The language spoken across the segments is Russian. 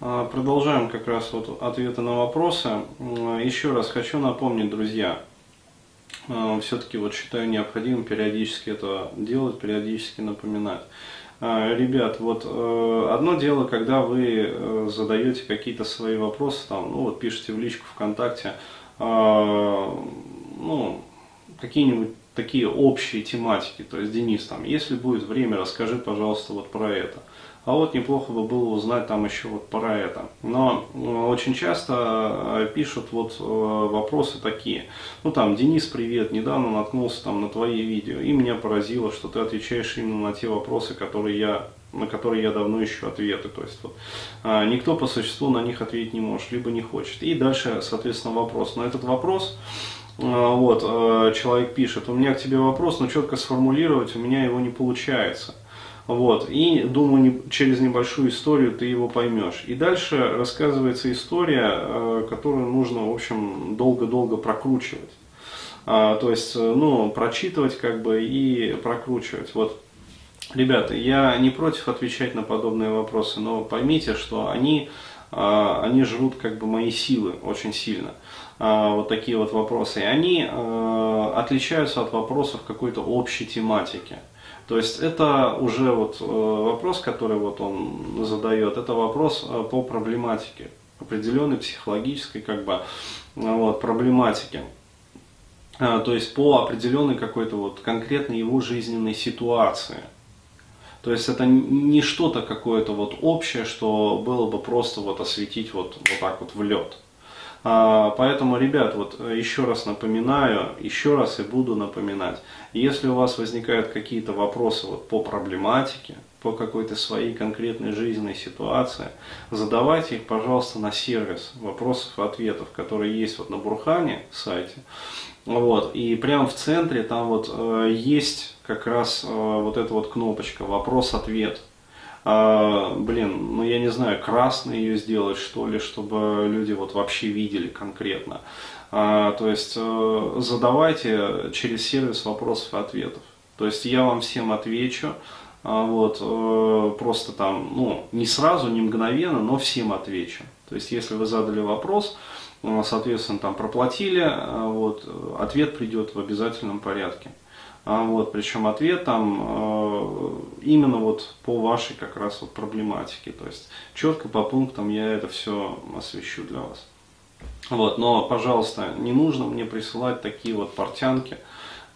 А, продолжаем как раз вот ответы на вопросы. Еще раз хочу напомнить, друзья, а, все-таки вот считаю необходимым периодически это делать, периодически напоминать. А, ребят, вот э, одно дело, когда вы э, задаете какие-то свои вопросы, там, ну вот пишите в личку ВКонтакте, ну, какие-нибудь такие общие тематики, то есть Денис, там, если будет время, расскажи, пожалуйста, вот про это а вот неплохо бы было узнать там еще вот про это. Но э, очень часто э, пишут вот э, вопросы такие. Ну там, Денис, привет, недавно наткнулся там на твои видео, и меня поразило, что ты отвечаешь именно на те вопросы, которые я на которые я давно ищу ответы. То есть вот, а, никто по существу на них ответить не может, либо не хочет. И дальше, соответственно, вопрос. Но этот вопрос, вот, человек пишет, у меня к тебе вопрос, но четко сформулировать у меня его не получается. Вот. И думаю, не, через небольшую историю ты его поймешь. И дальше рассказывается история, э, которую нужно, в общем, долго-долго прокручивать. А, то есть, ну, прочитывать как бы и прокручивать. Вот. Ребята, я не против отвечать на подобные вопросы, но поймите, что они, а, они жрут как бы мои силы очень сильно. А, вот такие вот вопросы. И они э, отличаются от вопросов какой-то общей тематики. То есть это уже вот э, вопрос, который вот он задает, это вопрос э, по проблематике, определенной психологической как бы вот, проблематике. А, то есть по определенной какой-то вот конкретной его жизненной ситуации. То есть это не что-то какое-то вот общее, что было бы просто вот осветить вот, вот так вот в лед. А, поэтому, ребят, вот э, еще раз напоминаю, еще раз и буду напоминать, если у вас возникают какие-то вопросы вот по проблематике, по какой-то своей конкретной жизненной ситуации, задавайте их, пожалуйста, на сервис вопросов и ответов, который есть вот на Бурхане сайте. Вот, и прямо в центре там вот э, есть как раз э, вот эта вот кнопочка «Вопрос-ответ» а, блин, ну я не знаю, красной ее сделать, что ли, чтобы люди вот вообще видели конкретно. А, то есть э, задавайте через сервис вопросов и ответов. То есть я вам всем отвечу, вот, э, просто там, ну, не сразу, не мгновенно, но всем отвечу. То есть если вы задали вопрос, э, соответственно, там проплатили, вот, ответ придет в обязательном порядке. А, вот, причем ответ там э, именно вот по вашей как раз вот проблематике. То есть четко по пунктам я это все освещу для вас. Вот, но, пожалуйста, не нужно мне присылать такие вот портянки э,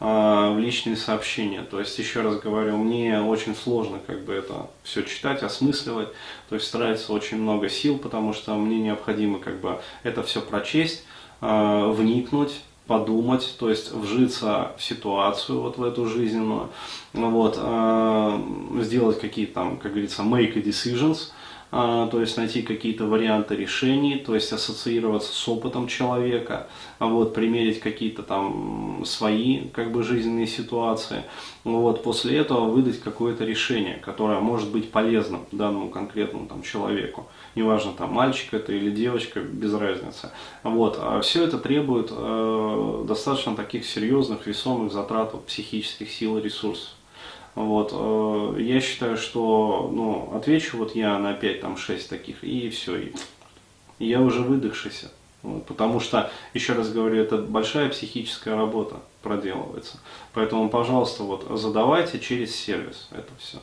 в личные сообщения. То есть, еще раз говорю, мне очень сложно как бы это все читать, осмысливать. То есть, тратится очень много сил, потому что мне необходимо как бы это все прочесть, э, вникнуть, подумать, то есть вжиться в ситуацию, вот в эту жизненную, вот, э, сделать какие-то там, как говорится, make a decisions, а, то есть найти какие-то варианты решений, то есть ассоциироваться с опытом человека, а вот, примерить какие-то там свои как бы жизненные ситуации, вот, после этого выдать какое-то решение, которое может быть полезным данному конкретному там человеку, неважно там мальчик это или девочка, без разницы, вот, а все это требует э, достаточно таких серьезных, весомых затрат психических сил и ресурсов. Вот, э, я считаю, что, ну, отвечу вот я на 5, там, 6 таких, и все, и я уже выдохшийся. Вот, потому что, еще раз говорю, это большая психическая работа проделывается. Поэтому, пожалуйста, вот задавайте через сервис это все.